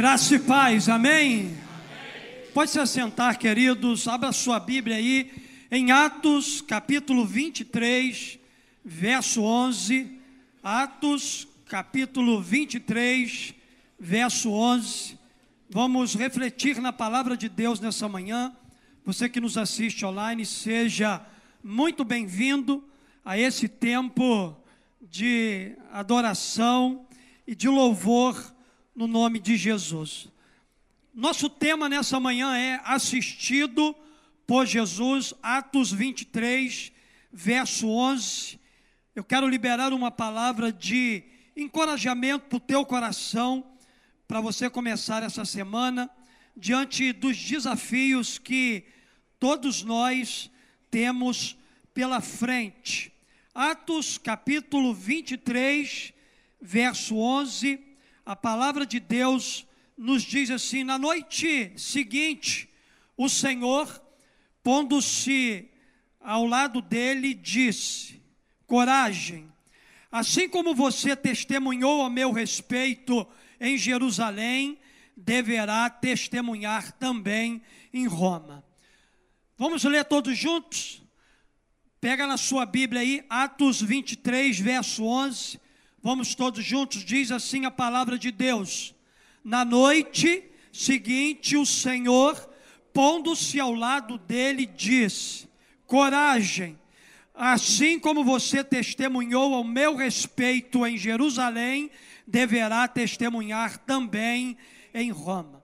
Graça e paz, amém? amém? Pode se assentar, queridos, abra sua Bíblia aí, em Atos, capítulo 23, verso 11. Atos, capítulo 23, verso 11. Vamos refletir na palavra de Deus nessa manhã. Você que nos assiste online, seja muito bem-vindo a esse tempo de adoração e de louvor no nome de Jesus. Nosso tema nessa manhã é assistido por Jesus, Atos 23, verso 11. Eu quero liberar uma palavra de encorajamento para o teu coração, para você começar essa semana, diante dos desafios que todos nós temos pela frente. Atos capítulo 23, verso 11 a palavra de Deus nos diz assim: na noite seguinte, o Senhor, pondo-se ao lado dele, disse: Coragem, assim como você testemunhou a meu respeito em Jerusalém, deverá testemunhar também em Roma. Vamos ler todos juntos? Pega na sua Bíblia aí, Atos 23, verso 11. Vamos todos juntos, diz assim a palavra de Deus. Na noite seguinte, o Senhor, pondo-se ao lado dele, disse: Coragem, assim como você testemunhou ao meu respeito em Jerusalém, deverá testemunhar também em Roma.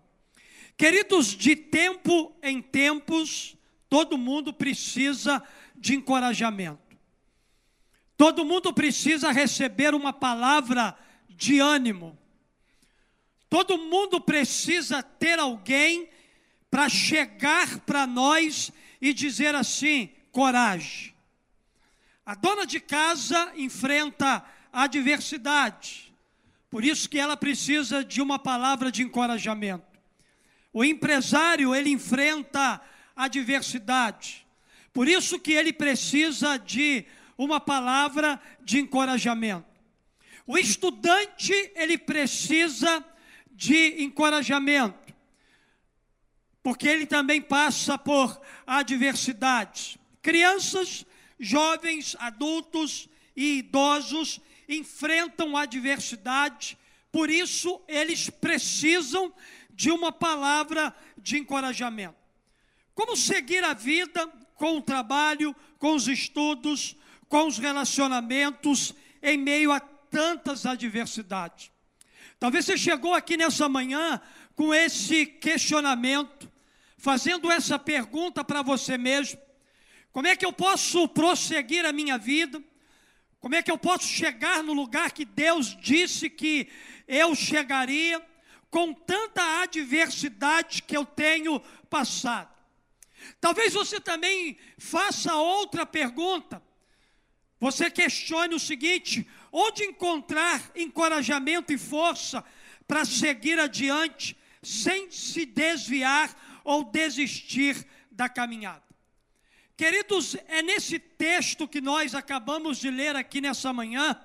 Queridos, de tempo em tempos, todo mundo precisa de encorajamento. Todo mundo precisa receber uma palavra de ânimo. Todo mundo precisa ter alguém para chegar para nós e dizer assim: coragem. A dona de casa enfrenta adversidade, por isso que ela precisa de uma palavra de encorajamento. O empresário, ele enfrenta adversidade, por isso que ele precisa de uma palavra de encorajamento. O estudante, ele precisa de encorajamento, porque ele também passa por adversidades. Crianças, jovens, adultos e idosos enfrentam adversidade, por isso eles precisam de uma palavra de encorajamento. Como seguir a vida com o trabalho, com os estudos, com os relacionamentos em meio a tantas adversidades. Talvez você chegou aqui nessa manhã com esse questionamento, fazendo essa pergunta para você mesmo: como é que eu posso prosseguir a minha vida? Como é que eu posso chegar no lugar que Deus disse que eu chegaria, com tanta adversidade que eu tenho passado? Talvez você também faça outra pergunta: você questione o seguinte: onde encontrar encorajamento e força para seguir adiante sem se desviar ou desistir da caminhada? Queridos, é nesse texto que nós acabamos de ler aqui nessa manhã,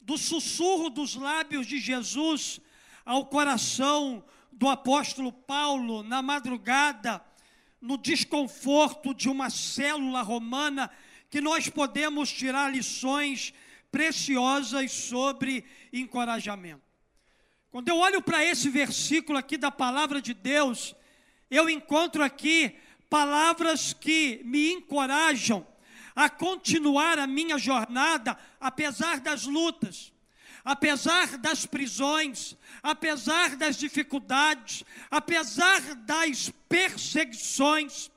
do sussurro dos lábios de Jesus ao coração do apóstolo Paulo na madrugada, no desconforto de uma célula romana que nós podemos tirar lições preciosas sobre encorajamento. Quando eu olho para esse versículo aqui da palavra de Deus, eu encontro aqui palavras que me encorajam a continuar a minha jornada, apesar das lutas, apesar das prisões, apesar das dificuldades, apesar das perseguições.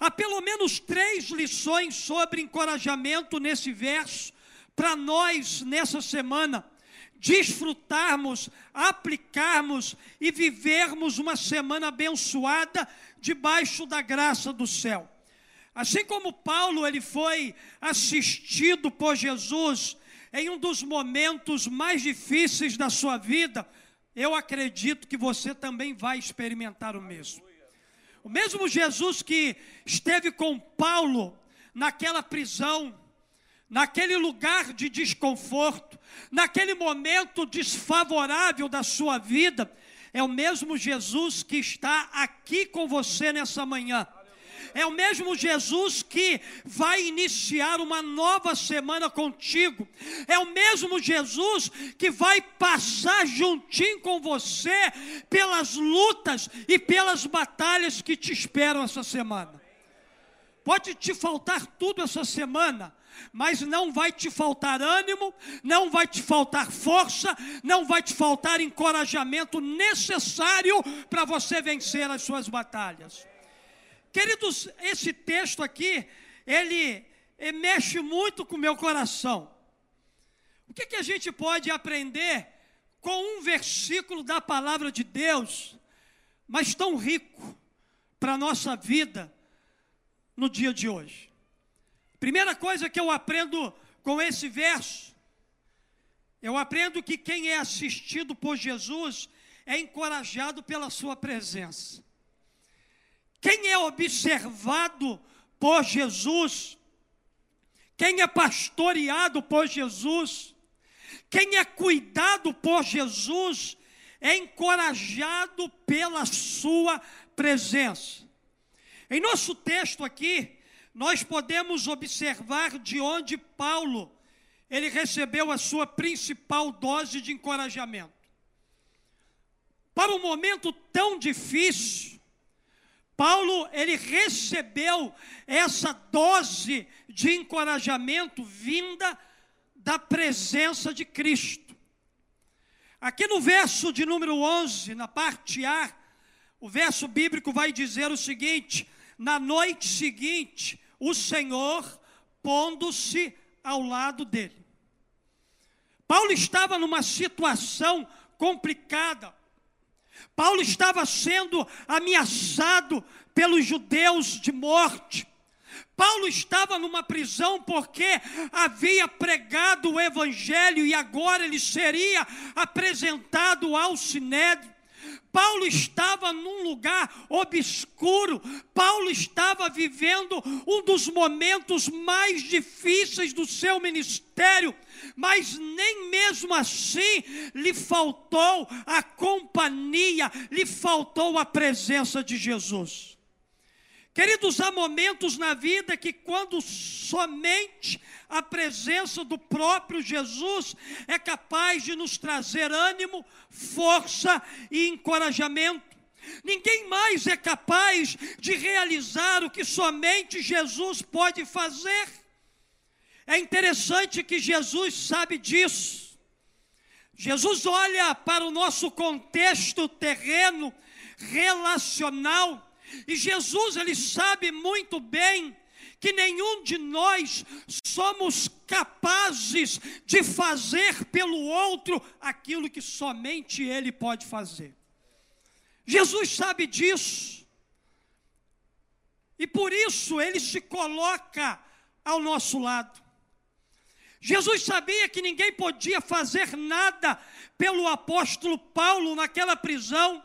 Há pelo menos três lições sobre encorajamento nesse verso, para nós, nessa semana, desfrutarmos, aplicarmos e vivermos uma semana abençoada debaixo da graça do céu. Assim como Paulo ele foi assistido por Jesus em um dos momentos mais difíceis da sua vida, eu acredito que você também vai experimentar o mesmo. O mesmo Jesus que esteve com Paulo naquela prisão, naquele lugar de desconforto, naquele momento desfavorável da sua vida, é o mesmo Jesus que está aqui com você nessa manhã. É o mesmo Jesus que vai iniciar uma nova semana contigo. É o mesmo Jesus que vai passar juntinho com você pelas lutas e pelas batalhas que te esperam essa semana. Pode te faltar tudo essa semana, mas não vai te faltar ânimo, não vai te faltar força, não vai te faltar encorajamento necessário para você vencer as suas batalhas. Queridos, esse texto aqui, ele, ele mexe muito com o meu coração. O que, que a gente pode aprender com um versículo da palavra de Deus, mas tão rico para a nossa vida no dia de hoje? Primeira coisa que eu aprendo com esse verso, eu aprendo que quem é assistido por Jesus é encorajado pela sua presença. Quem é observado por Jesus, quem é pastoreado por Jesus, quem é cuidado por Jesus, é encorajado pela sua presença. Em nosso texto aqui, nós podemos observar de onde Paulo ele recebeu a sua principal dose de encorajamento. Para um momento tão difícil, Paulo ele recebeu essa dose de encorajamento vinda da presença de Cristo. Aqui no verso de número 11, na parte A, o verso bíblico vai dizer o seguinte: na noite seguinte, o Senhor pondo-se ao lado dele. Paulo estava numa situação complicada. Paulo estava sendo ameaçado pelos judeus de morte. Paulo estava numa prisão porque havia pregado o evangelho e agora ele seria apresentado ao sinédrio. Paulo estava num lugar obscuro, Paulo estava vivendo um dos momentos mais difíceis do seu ministério, mas nem mesmo assim lhe faltou a companhia, lhe faltou a presença de Jesus. Queridos, há momentos na vida que, quando somente a presença do próprio Jesus é capaz de nos trazer ânimo, força e encorajamento. Ninguém mais é capaz de realizar o que somente Jesus pode fazer. É interessante que Jesus sabe disso. Jesus olha para o nosso contexto terreno, relacional, e Jesus, ele sabe muito bem que nenhum de nós somos capazes de fazer pelo outro aquilo que somente ele pode fazer. Jesus sabe disso. E por isso ele se coloca ao nosso lado. Jesus sabia que ninguém podia fazer nada pelo apóstolo Paulo naquela prisão.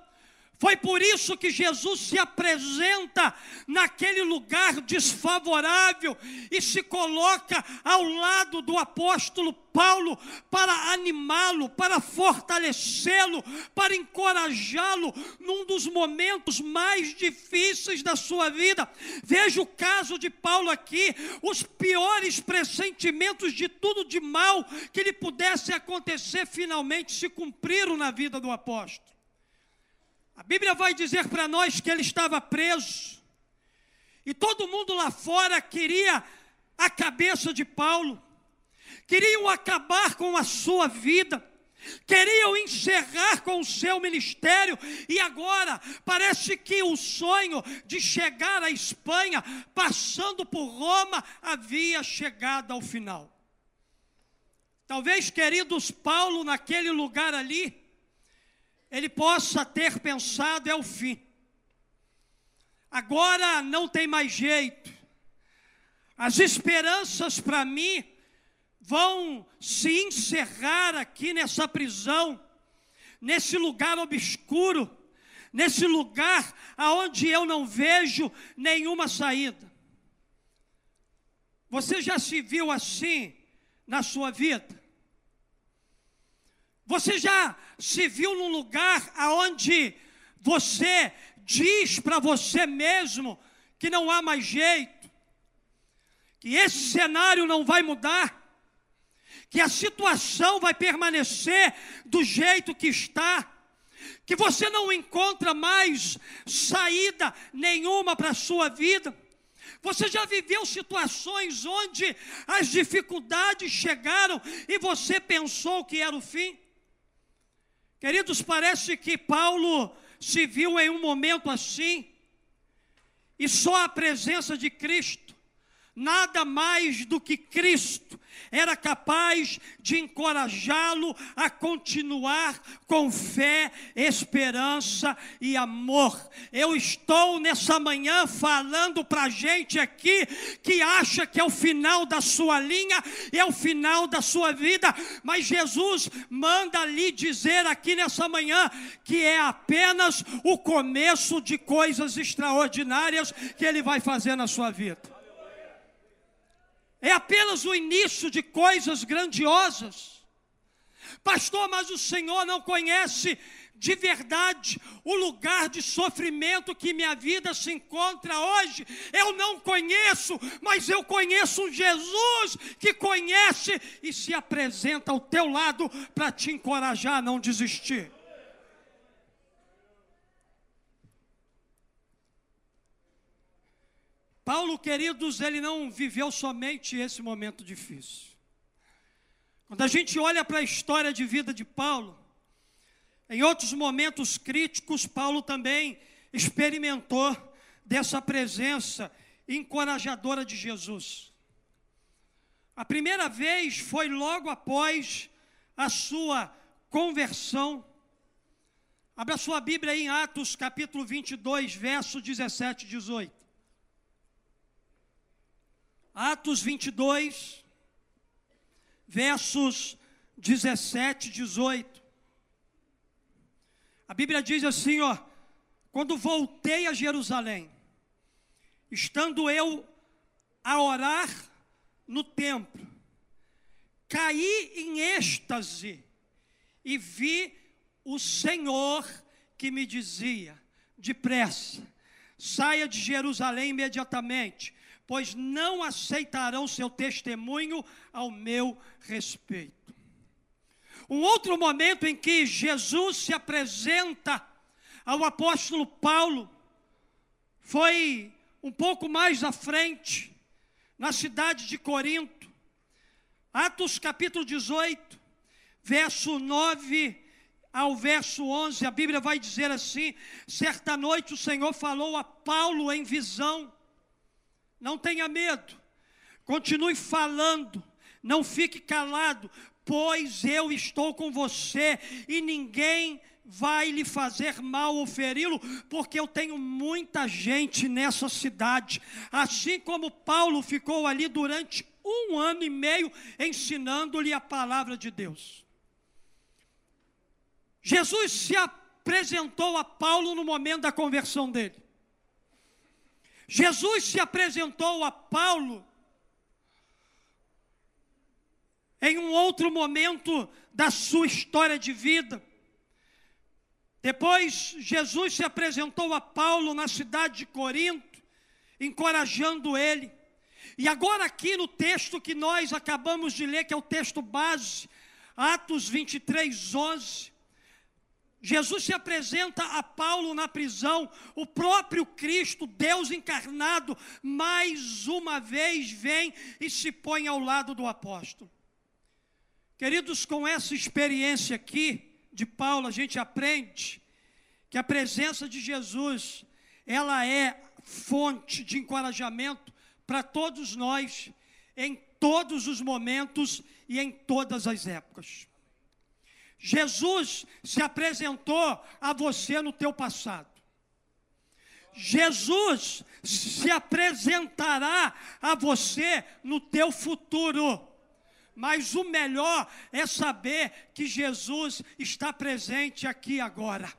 Foi por isso que Jesus se apresenta naquele lugar desfavorável e se coloca ao lado do apóstolo Paulo para animá-lo, para fortalecê-lo, para encorajá-lo num dos momentos mais difíceis da sua vida. Veja o caso de Paulo aqui, os piores pressentimentos de tudo de mal que lhe pudesse acontecer finalmente se cumpriram na vida do apóstolo. A Bíblia vai dizer para nós que ele estava preso. E todo mundo lá fora queria a cabeça de Paulo. Queriam acabar com a sua vida. Queriam encerrar com o seu ministério, e agora parece que o sonho de chegar à Espanha, passando por Roma, havia chegado ao final. Talvez, queridos, Paulo, naquele lugar ali, ele possa ter pensado é o fim. Agora não tem mais jeito. As esperanças para mim vão se encerrar aqui nessa prisão, nesse lugar obscuro, nesse lugar aonde eu não vejo nenhuma saída. Você já se viu assim na sua vida? Você já se viu num lugar aonde você diz para você mesmo que não há mais jeito, que esse cenário não vai mudar, que a situação vai permanecer do jeito que está, que você não encontra mais saída nenhuma para a sua vida. Você já viveu situações onde as dificuldades chegaram e você pensou que era o fim? Queridos, parece que Paulo se viu em um momento assim, e só a presença de Cristo, nada mais do que Cristo, era capaz de encorajá-lo a continuar com fé, esperança e amor. Eu estou nessa manhã falando para gente aqui que acha que é o final da sua linha, é o final da sua vida, mas Jesus manda lhe dizer aqui nessa manhã que é apenas o começo de coisas extraordinárias que Ele vai fazer na sua vida é apenas o início de coisas grandiosas. Pastor, mas o Senhor não conhece de verdade o lugar de sofrimento que minha vida se encontra hoje. Eu não conheço, mas eu conheço um Jesus que conhece e se apresenta ao teu lado para te encorajar a não desistir. Paulo, queridos, ele não viveu somente esse momento difícil. Quando a gente olha para a história de vida de Paulo, em outros momentos críticos, Paulo também experimentou dessa presença encorajadora de Jesus. A primeira vez foi logo após a sua conversão. Abra sua Bíblia em Atos capítulo 22, verso 17 e 18. Atos 22, versos 17 e 18. A Bíblia diz assim, ó: Quando voltei a Jerusalém, estando eu a orar no templo, caí em êxtase e vi o Senhor que me dizia: depressa, saia de Jerusalém imediatamente, pois não aceitarão seu testemunho ao meu respeito. Um outro momento em que Jesus se apresenta ao apóstolo Paulo foi um pouco mais à frente, na cidade de Corinto. Atos capítulo 18, verso 9 ao verso 11, a Bíblia vai dizer assim: certa noite o Senhor falou a Paulo em visão não tenha medo, continue falando, não fique calado, pois eu estou com você e ninguém vai lhe fazer mal ou feri-lo, porque eu tenho muita gente nessa cidade. Assim como Paulo ficou ali durante um ano e meio ensinando-lhe a palavra de Deus. Jesus se apresentou a Paulo no momento da conversão dele. Jesus se apresentou a Paulo em um outro momento da sua história de vida. Depois, Jesus se apresentou a Paulo na cidade de Corinto, encorajando ele. E agora, aqui no texto que nós acabamos de ler, que é o texto base, Atos 23, 11, Jesus se apresenta a Paulo na prisão, o próprio Cristo, Deus encarnado, mais uma vez vem e se põe ao lado do apóstolo. Queridos, com essa experiência aqui de Paulo, a gente aprende que a presença de Jesus, ela é fonte de encorajamento para todos nós, em todos os momentos e em todas as épocas. Jesus se apresentou a você no teu passado. Jesus se apresentará a você no teu futuro. Mas o melhor é saber que Jesus está presente aqui agora.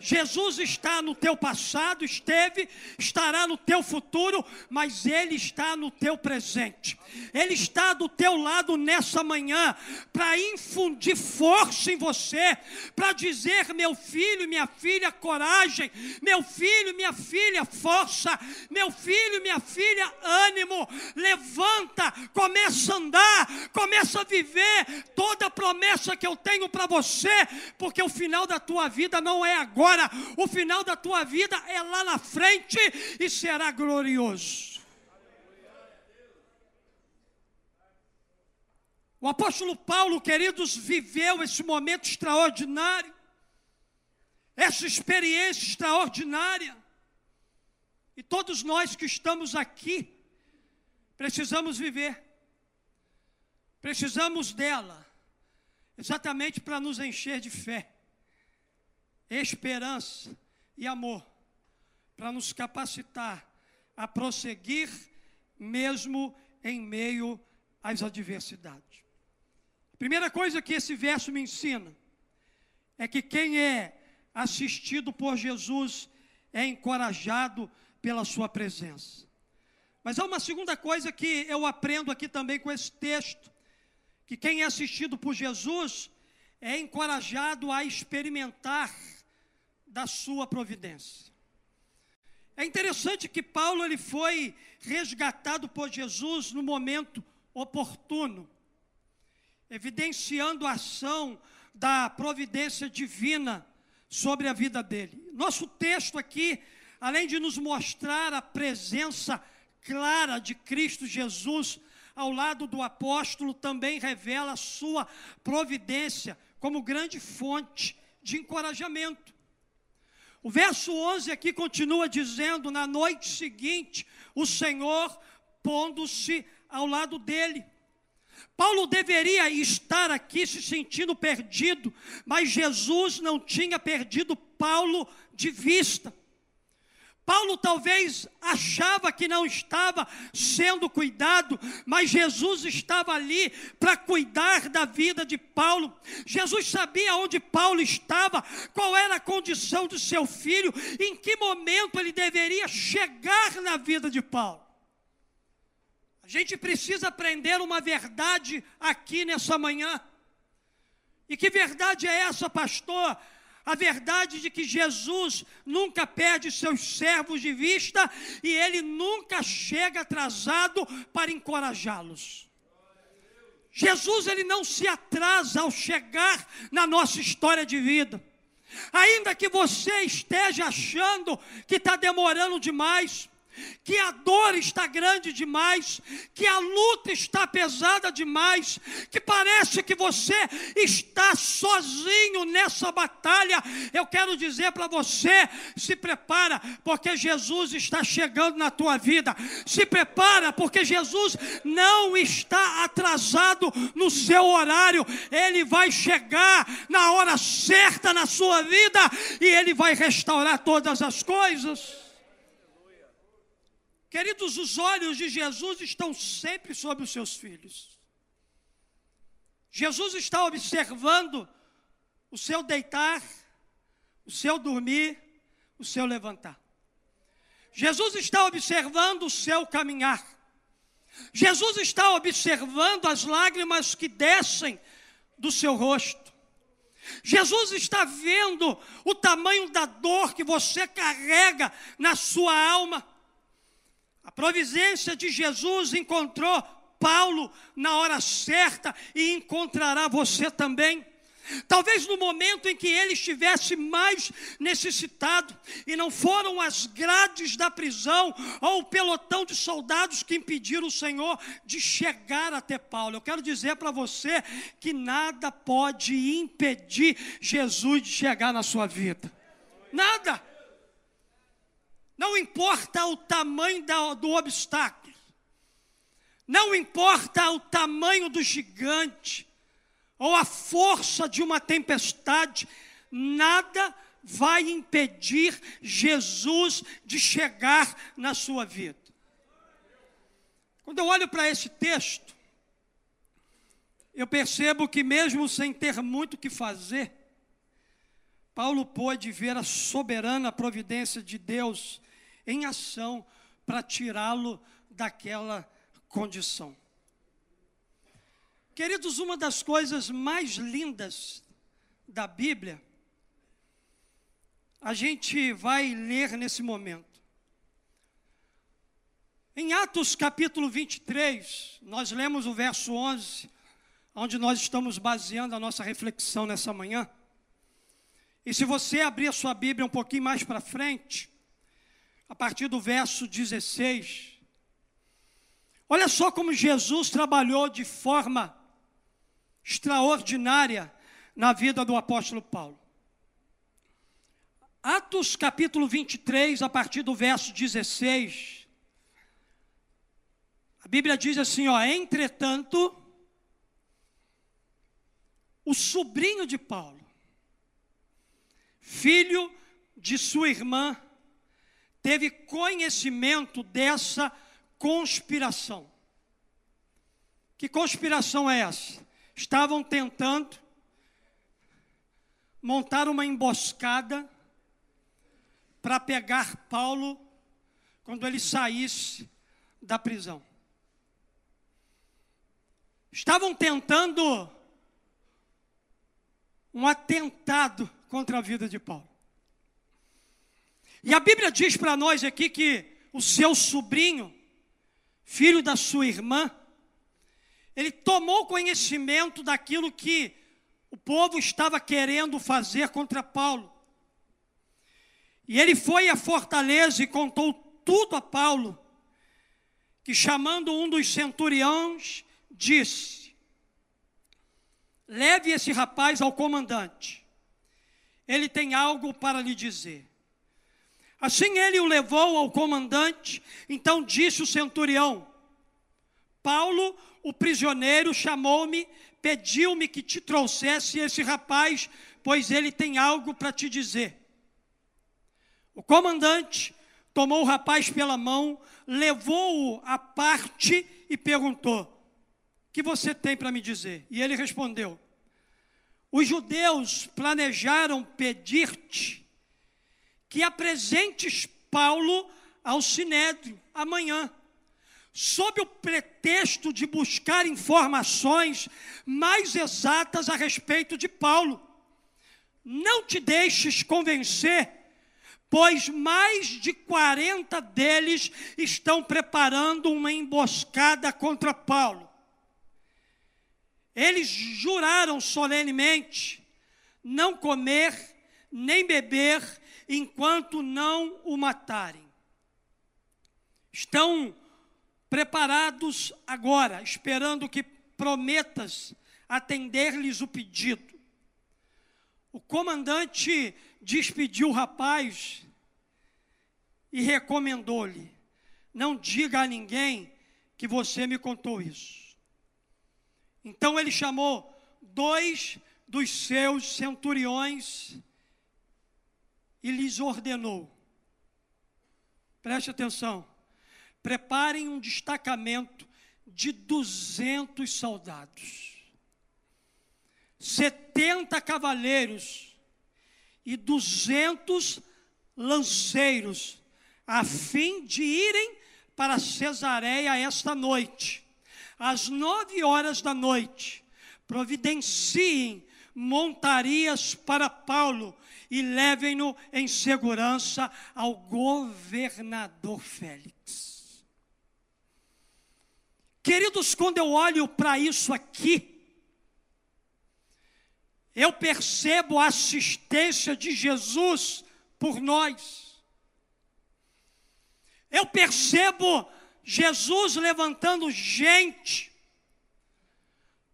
Jesus está no teu passado, esteve, estará no teu futuro, mas Ele está no teu presente. Ele está do teu lado nessa manhã para infundir força em você, para dizer: meu filho, minha filha, coragem, meu filho, minha filha, força, meu filho, minha filha, ânimo, levanta, começa a andar, começa a viver toda a promessa que eu tenho para você, porque o final da tua vida não é agora, o final da tua vida é lá na frente e será glorioso. O apóstolo Paulo, queridos, viveu esse momento extraordinário, essa experiência extraordinária. E todos nós que estamos aqui, precisamos viver, precisamos dela, exatamente para nos encher de fé, esperança e amor, para nos capacitar a prosseguir, mesmo em meio às adversidades. Primeira coisa que esse verso me ensina é que quem é assistido por Jesus é encorajado pela sua presença. Mas há uma segunda coisa que eu aprendo aqui também com esse texto, que quem é assistido por Jesus é encorajado a experimentar da sua providência. É interessante que Paulo ele foi resgatado por Jesus no momento oportuno evidenciando a ação da providência divina sobre a vida dele. Nosso texto aqui, além de nos mostrar a presença clara de Cristo Jesus ao lado do apóstolo, também revela a sua providência como grande fonte de encorajamento. O verso 11 aqui continua dizendo: Na noite seguinte, o Senhor pondo-se ao lado dele. Paulo deveria estar aqui se sentindo perdido, mas Jesus não tinha perdido Paulo de vista. Paulo talvez achava que não estava sendo cuidado, mas Jesus estava ali para cuidar da vida de Paulo. Jesus sabia onde Paulo estava, qual era a condição de seu filho, em que momento ele deveria chegar na vida de Paulo gente precisa aprender uma verdade aqui nessa manhã. E que verdade é essa, pastor? A verdade de que Jesus nunca perde seus servos de vista e ele nunca chega atrasado para encorajá-los. Jesus ele não se atrasa ao chegar na nossa história de vida. Ainda que você esteja achando que está demorando demais, que a dor está grande demais, que a luta está pesada demais, que parece que você está sozinho nessa batalha. Eu quero dizer para você: se prepara, porque Jesus está chegando na tua vida. Se prepara, porque Jesus não está atrasado no seu horário, ele vai chegar na hora certa na sua vida e ele vai restaurar todas as coisas. Queridos, os olhos de Jesus estão sempre sobre os seus filhos. Jesus está observando o seu deitar, o seu dormir, o seu levantar. Jesus está observando o seu caminhar. Jesus está observando as lágrimas que descem do seu rosto. Jesus está vendo o tamanho da dor que você carrega na sua alma. A providência de Jesus encontrou Paulo na hora certa e encontrará você também. Talvez no momento em que ele estivesse mais necessitado, e não foram as grades da prisão ou o pelotão de soldados que impediram o Senhor de chegar até Paulo. Eu quero dizer para você que nada pode impedir Jesus de chegar na sua vida. Nada. Não importa o tamanho do obstáculo, não importa o tamanho do gigante, ou a força de uma tempestade, nada vai impedir Jesus de chegar na sua vida. Quando eu olho para esse texto, eu percebo que, mesmo sem ter muito o que fazer, Paulo pôde ver a soberana providência de Deus em ação para tirá-lo daquela condição. Queridos, uma das coisas mais lindas da Bíblia, a gente vai ler nesse momento. Em Atos capítulo 23, nós lemos o verso 11, onde nós estamos baseando a nossa reflexão nessa manhã. E se você abrir a sua Bíblia um pouquinho mais para frente, a partir do verso 16, olha só como Jesus trabalhou de forma extraordinária na vida do apóstolo Paulo. Atos capítulo 23, a partir do verso 16, a Bíblia diz assim: ó, entretanto, o sobrinho de Paulo, filho de sua irmã, teve conhecimento dessa conspiração. Que conspiração é essa? Estavam tentando montar uma emboscada para pegar Paulo quando ele saísse da prisão. Estavam tentando um atentado contra a vida de Paulo. E a Bíblia diz para nós aqui que o seu sobrinho, filho da sua irmã, ele tomou conhecimento daquilo que o povo estava querendo fazer contra Paulo. E ele foi à fortaleza e contou tudo a Paulo, que chamando um dos centuriões, disse: Leve esse rapaz ao comandante, ele tem algo para lhe dizer. Assim ele o levou ao comandante, então disse o centurião: Paulo, o prisioneiro, chamou-me, pediu-me que te trouxesse esse rapaz, pois ele tem algo para te dizer. O comandante tomou o rapaz pela mão, levou-o à parte e perguntou: O que você tem para me dizer? E ele respondeu: Os judeus planejaram pedir-te que apresentes Paulo ao sinédrio amanhã, sob o pretexto de buscar informações mais exatas a respeito de Paulo. Não te deixes convencer pois mais de 40 deles estão preparando uma emboscada contra Paulo. Eles juraram solenemente não comer nem beber enquanto não o matarem. Estão preparados agora, esperando que prometas atender-lhes o pedido. O comandante despediu o rapaz e recomendou-lhe: Não diga a ninguém que você me contou isso. Então ele chamou dois dos seus centuriões e lhes ordenou: Preste atenção, preparem um destacamento de 200 soldados, 70 cavaleiros e duzentos lanceiros, a fim de irem para Cesareia esta noite. Às nove horas da noite, providenciem montarias para Paulo e levem-no em segurança ao governador Félix. Queridos, quando eu olho para isso aqui, eu percebo a assistência de Jesus por nós. Eu percebo Jesus levantando gente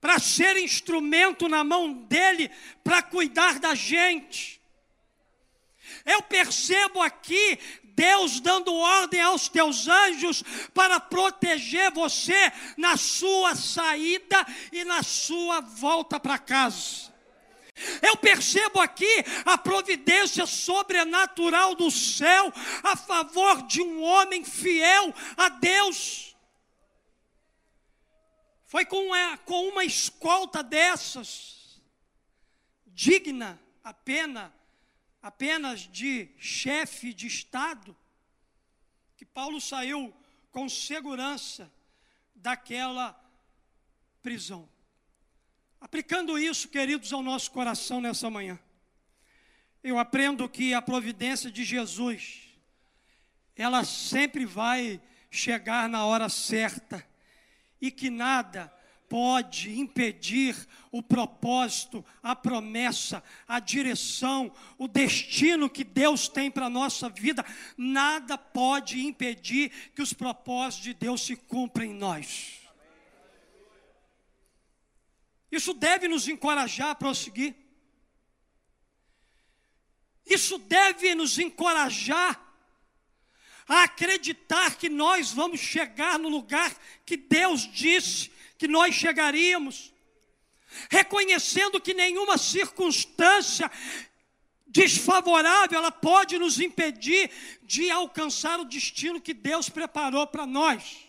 para ser instrumento na mão dele para cuidar da gente. Eu percebo aqui Deus dando ordem aos teus anjos para proteger você na sua saída e na sua volta para casa. Eu percebo aqui a providência sobrenatural do céu a favor de um homem fiel a Deus. Foi com uma, com uma escolta dessas, digna a pena apenas de chefe de Estado, que Paulo saiu com segurança daquela prisão. Aplicando isso, queridos, ao nosso coração nessa manhã, eu aprendo que a providência de Jesus, ela sempre vai chegar na hora certa e que nada pode impedir o propósito, a promessa, a direção, o destino que Deus tem para a nossa vida. Nada pode impedir que os propósitos de Deus se cumpram em nós. Isso deve nos encorajar a prosseguir. Isso deve nos encorajar a acreditar que nós vamos chegar no lugar que Deus disse que nós chegaríamos, reconhecendo que nenhuma circunstância desfavorável ela pode nos impedir de alcançar o destino que Deus preparou para nós.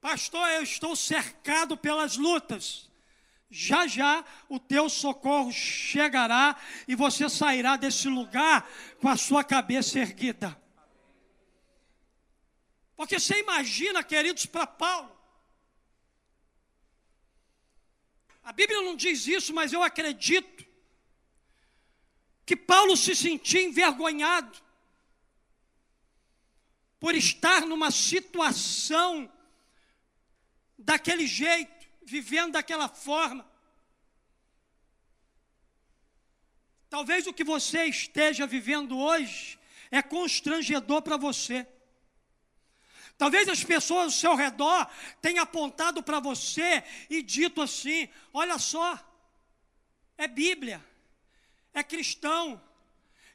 Pastor, eu estou cercado pelas lutas. Já já o teu socorro chegará e você sairá desse lugar com a sua cabeça erguida. Porque você imagina, queridos, para Paulo. A Bíblia não diz isso, mas eu acredito que Paulo se sentia envergonhado por estar numa situação daquele jeito, vivendo daquela forma. Talvez o que você esteja vivendo hoje é constrangedor para você. Talvez as pessoas ao seu redor tenham apontado para você e dito assim: olha só, é Bíblia, é cristão,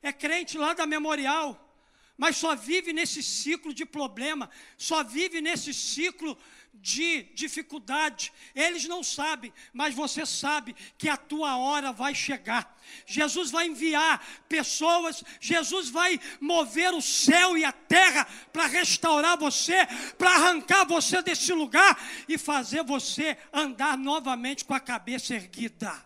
é crente lá da memorial, mas só vive nesse ciclo de problema, só vive nesse ciclo de dificuldade. Eles não sabem, mas você sabe que a tua hora vai chegar. Jesus vai enviar pessoas, Jesus vai mover o céu e a terra para restaurar você, para arrancar você desse lugar e fazer você andar novamente com a cabeça erguida.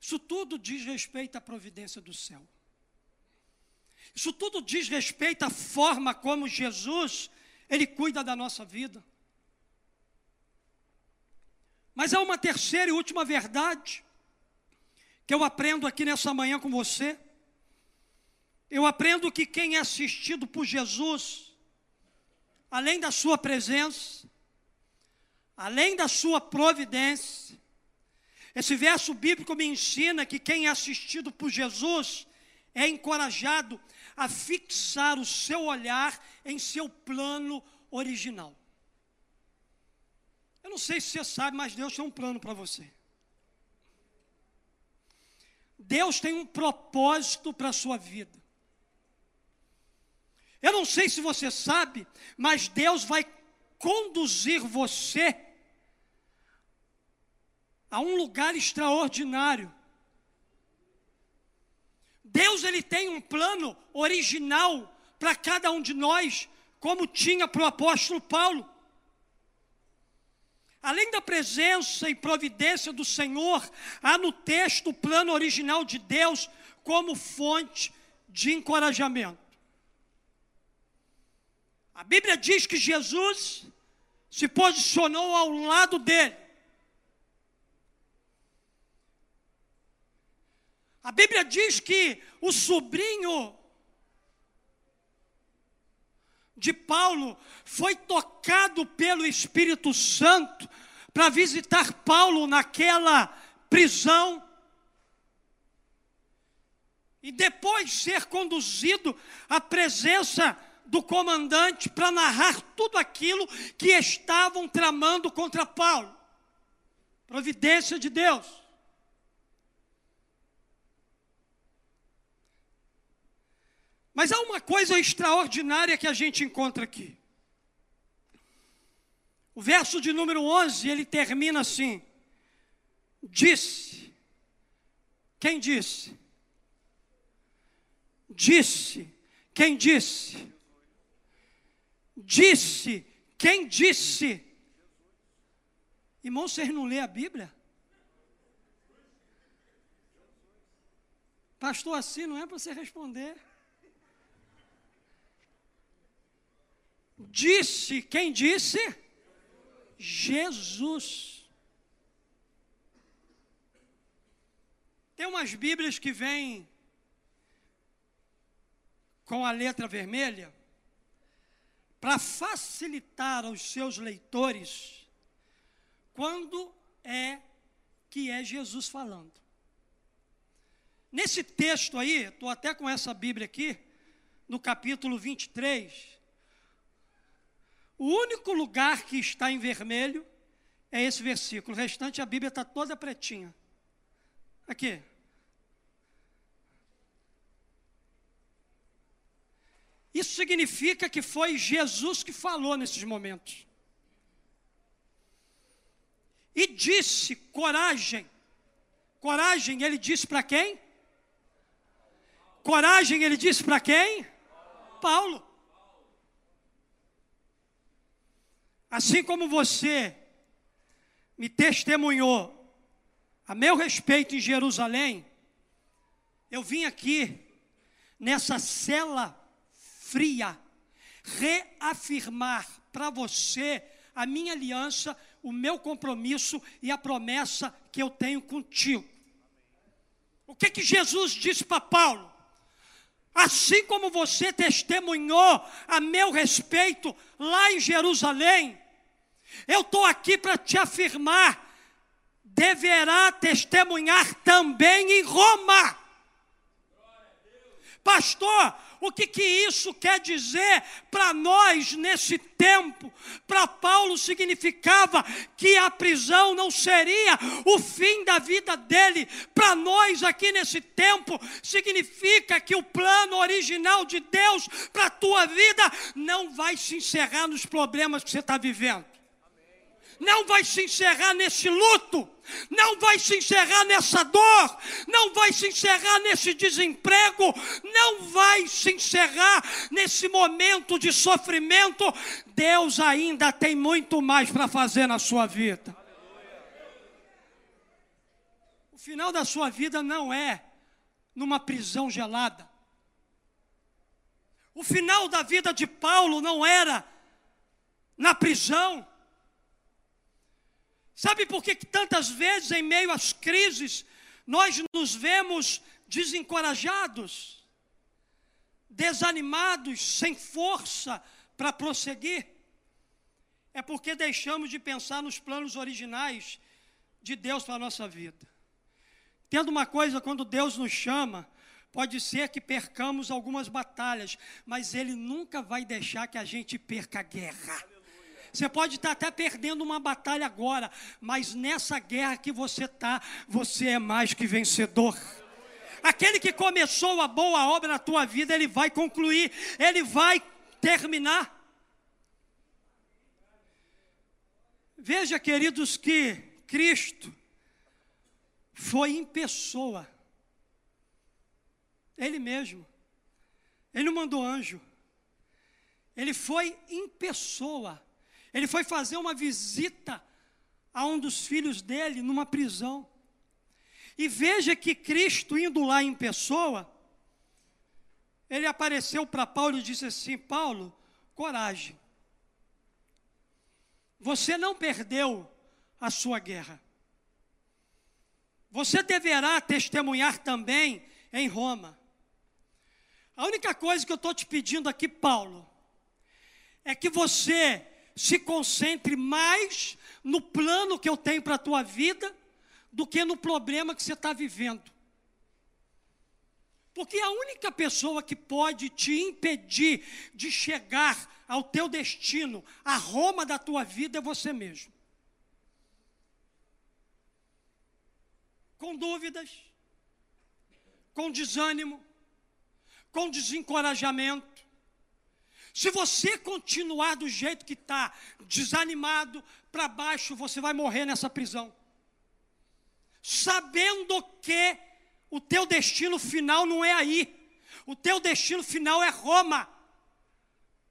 Isso tudo diz respeito à providência do céu. Isso tudo diz respeito à forma como Jesus, ele cuida da nossa vida. Mas há uma terceira e última verdade que eu aprendo aqui nessa manhã com você. Eu aprendo que quem é assistido por Jesus, além da sua presença, além da sua providência, esse verso bíblico me ensina que quem é assistido por Jesus é encorajado a fixar o seu olhar em seu plano original. Eu não sei se você sabe, mas Deus tem um plano para você. Deus tem um propósito para a sua vida. Eu não sei se você sabe, mas Deus vai conduzir você a um lugar extraordinário. Deus ele tem um plano original para cada um de nós, como tinha para o apóstolo Paulo. Além da presença e providência do Senhor, há no texto o plano original de Deus como fonte de encorajamento. A Bíblia diz que Jesus se posicionou ao lado dele A Bíblia diz que o sobrinho de Paulo foi tocado pelo Espírito Santo para visitar Paulo naquela prisão. E depois ser conduzido à presença do comandante para narrar tudo aquilo que estavam tramando contra Paulo. Providência de Deus. Mas há uma coisa extraordinária que a gente encontra aqui. O verso de número 11, ele termina assim: Disse. Quem disse? Disse. Quem disse? Disse quem disse? Irmão, vocês não lê a Bíblia? Pastor, assim não é para você responder. Disse, quem disse? Jesus. Tem umas Bíblias que vêm com a letra vermelha para facilitar aos seus leitores quando é que é Jesus falando. Nesse texto aí, estou até com essa Bíblia aqui, no capítulo 23, o único lugar que está em vermelho é esse versículo. O restante, a Bíblia está toda pretinha. Aqui. Isso significa que foi Jesus que falou nesses momentos. E disse: coragem. Coragem, ele disse para quem? Coragem, ele disse para quem? Paulo. Assim como você me testemunhou a meu respeito em Jerusalém, eu vim aqui nessa cela fria reafirmar para você a minha aliança, o meu compromisso e a promessa que eu tenho contigo. O que que Jesus disse para Paulo? Assim como você testemunhou a meu respeito lá em Jerusalém, eu estou aqui para te afirmar, deverá testemunhar também em Roma. Pastor, o que, que isso quer dizer para nós nesse tempo? Para Paulo significava que a prisão não seria o fim da vida dele. Para nós aqui nesse tempo, significa que o plano original de Deus para a tua vida não vai se encerrar nos problemas que você está vivendo não vai se encerrar nesse luto, não vai se encerrar nessa dor, não vai se encerrar nesse desemprego, não vai se encerrar nesse momento de sofrimento. Deus ainda tem muito mais para fazer na sua vida. O final da sua vida não é numa prisão gelada. O final da vida de Paulo não era na prisão. Sabe por que tantas vezes, em meio às crises, nós nos vemos desencorajados, desanimados, sem força para prosseguir? É porque deixamos de pensar nos planos originais de Deus para a nossa vida. Tendo uma coisa, quando Deus nos chama, pode ser que percamos algumas batalhas, mas Ele nunca vai deixar que a gente perca a guerra. Você pode estar até perdendo uma batalha agora, mas nessa guerra que você está, você é mais que vencedor. Aquele que começou a boa obra na tua vida, ele vai concluir, ele vai terminar. Veja, queridos, que Cristo foi em pessoa. Ele mesmo. Ele não mandou anjo. Ele foi em pessoa ele foi fazer uma visita a um dos filhos dele numa prisão. E veja que Cristo, indo lá em pessoa, ele apareceu para Paulo e disse assim: Paulo, coragem. Você não perdeu a sua guerra. Você deverá testemunhar também em Roma. A única coisa que eu estou te pedindo aqui, Paulo, é que você se concentre mais no plano que eu tenho para a tua vida do que no problema que você está vivendo. Porque a única pessoa que pode te impedir de chegar ao teu destino, a Roma da tua vida, é você mesmo. Com dúvidas, com desânimo, com desencorajamento, se você continuar do jeito que está, desanimado, para baixo, você vai morrer nessa prisão. Sabendo que o teu destino final não é aí. O teu destino final é Roma.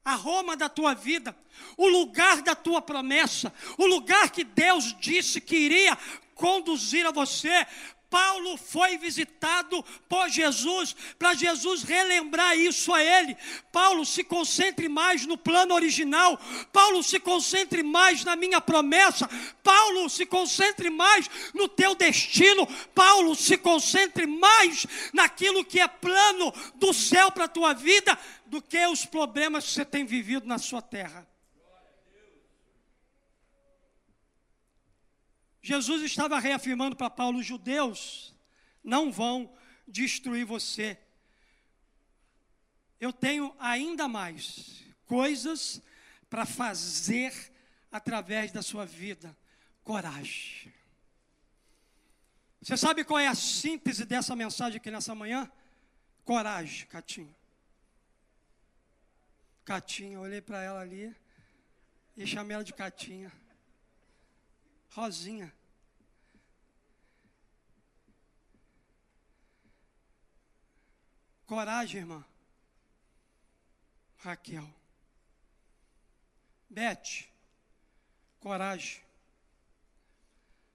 a Roma da tua vida, o lugar da tua promessa, o lugar que Deus disse que iria conduzir a você. Paulo foi visitado por Jesus, para Jesus relembrar isso a ele. Paulo, se concentre mais no plano original. Paulo, se concentre mais na minha promessa. Paulo, se concentre mais no teu destino. Paulo, se concentre mais naquilo que é plano do céu para a tua vida do que os problemas que você tem vivido na sua terra. Jesus estava reafirmando para Paulo: os judeus não vão destruir você. Eu tenho ainda mais coisas para fazer através da sua vida. Coragem. Você sabe qual é a síntese dessa mensagem aqui nessa manhã? Coragem, Catinho. Catinha, olhei para ela ali e chamei ela de Catinha. Rosinha. Coragem, irmã. Raquel. Bete. Coragem.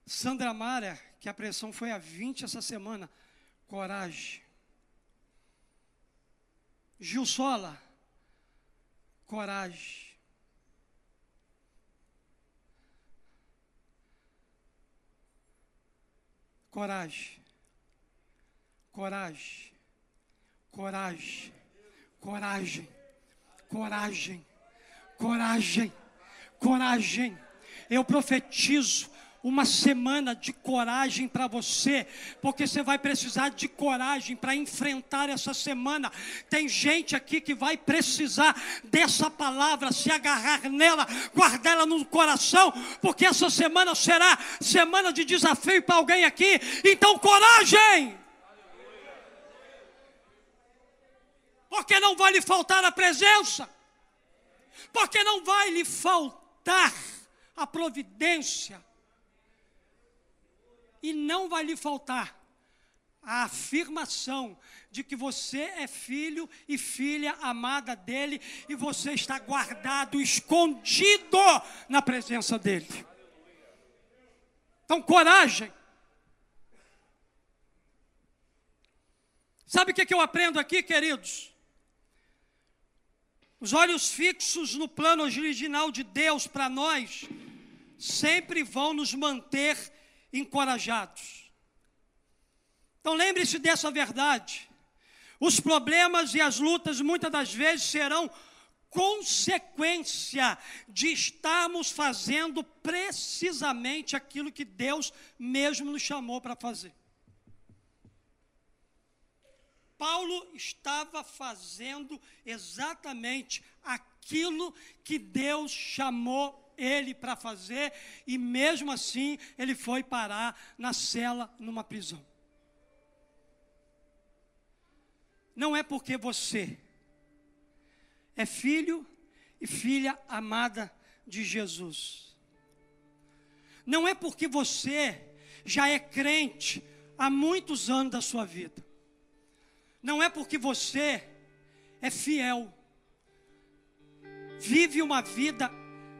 Sandra Mara, que a pressão foi a 20 essa semana. Coragem. Gil Sola coragem. Coragem. Coragem. Coragem. Coragem. Coragem. Coragem. Coragem. Eu profetizo uma semana de coragem para você, porque você vai precisar de coragem para enfrentar essa semana. Tem gente aqui que vai precisar dessa palavra, se agarrar nela, guardar ela no coração, porque essa semana será semana de desafio para alguém aqui. Então, coragem! Porque não vai lhe faltar a presença, porque não vai lhe faltar a providência e não vai lhe faltar a afirmação de que você é filho e filha amada dele e você está guardado, escondido na presença dele. Então, coragem. Sabe o que, eu aprendo aqui, queridos? Os olhos fixos no plano original de Deus para nós sempre vão nos manter encorajados. Então lembre-se dessa verdade. Os problemas e as lutas muitas das vezes serão consequência de estarmos fazendo precisamente aquilo que Deus mesmo nos chamou para fazer. Paulo estava fazendo exatamente aquilo que Deus chamou ele para fazer, e mesmo assim ele foi parar na cela numa prisão. Não é porque você é filho e filha amada de Jesus. Não é porque você já é crente há muitos anos da sua vida. Não é porque você é fiel, vive uma vida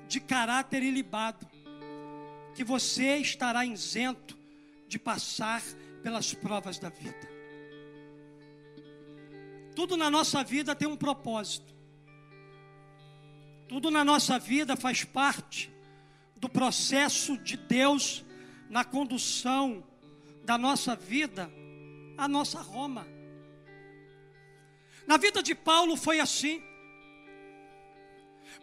de caráter ilibado, que você estará isento de passar pelas provas da vida. Tudo na nossa vida tem um propósito. Tudo na nossa vida faz parte do processo de Deus na condução da nossa vida à nossa Roma. Na vida de Paulo foi assim.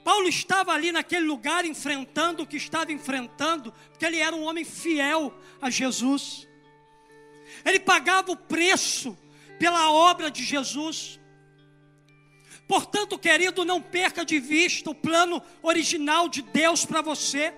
Paulo estava ali naquele lugar enfrentando o que estava enfrentando, porque ele era um homem fiel a Jesus. Ele pagava o preço pela obra de Jesus. Portanto, querido, não perca de vista o plano original de Deus para você.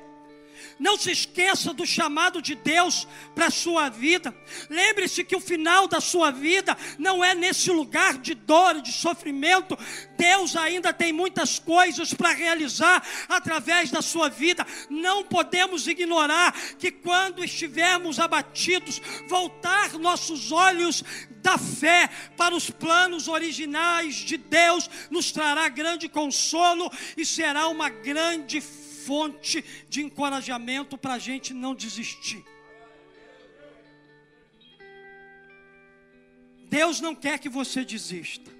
Não se esqueça do chamado de Deus para a sua vida. Lembre-se que o final da sua vida não é nesse lugar de dor e de sofrimento. Deus ainda tem muitas coisas para realizar através da sua vida. Não podemos ignorar que quando estivermos abatidos, voltar nossos olhos da fé para os planos originais de Deus nos trará grande consolo e será uma grande fonte de encorajamento para a gente não desistir. Deus não quer que você desista.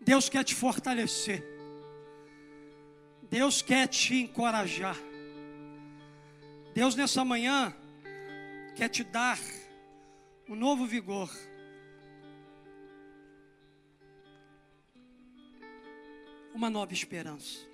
Deus quer te fortalecer. Deus quer te encorajar. Deus nessa manhã quer te dar um novo vigor. Uma nova esperança.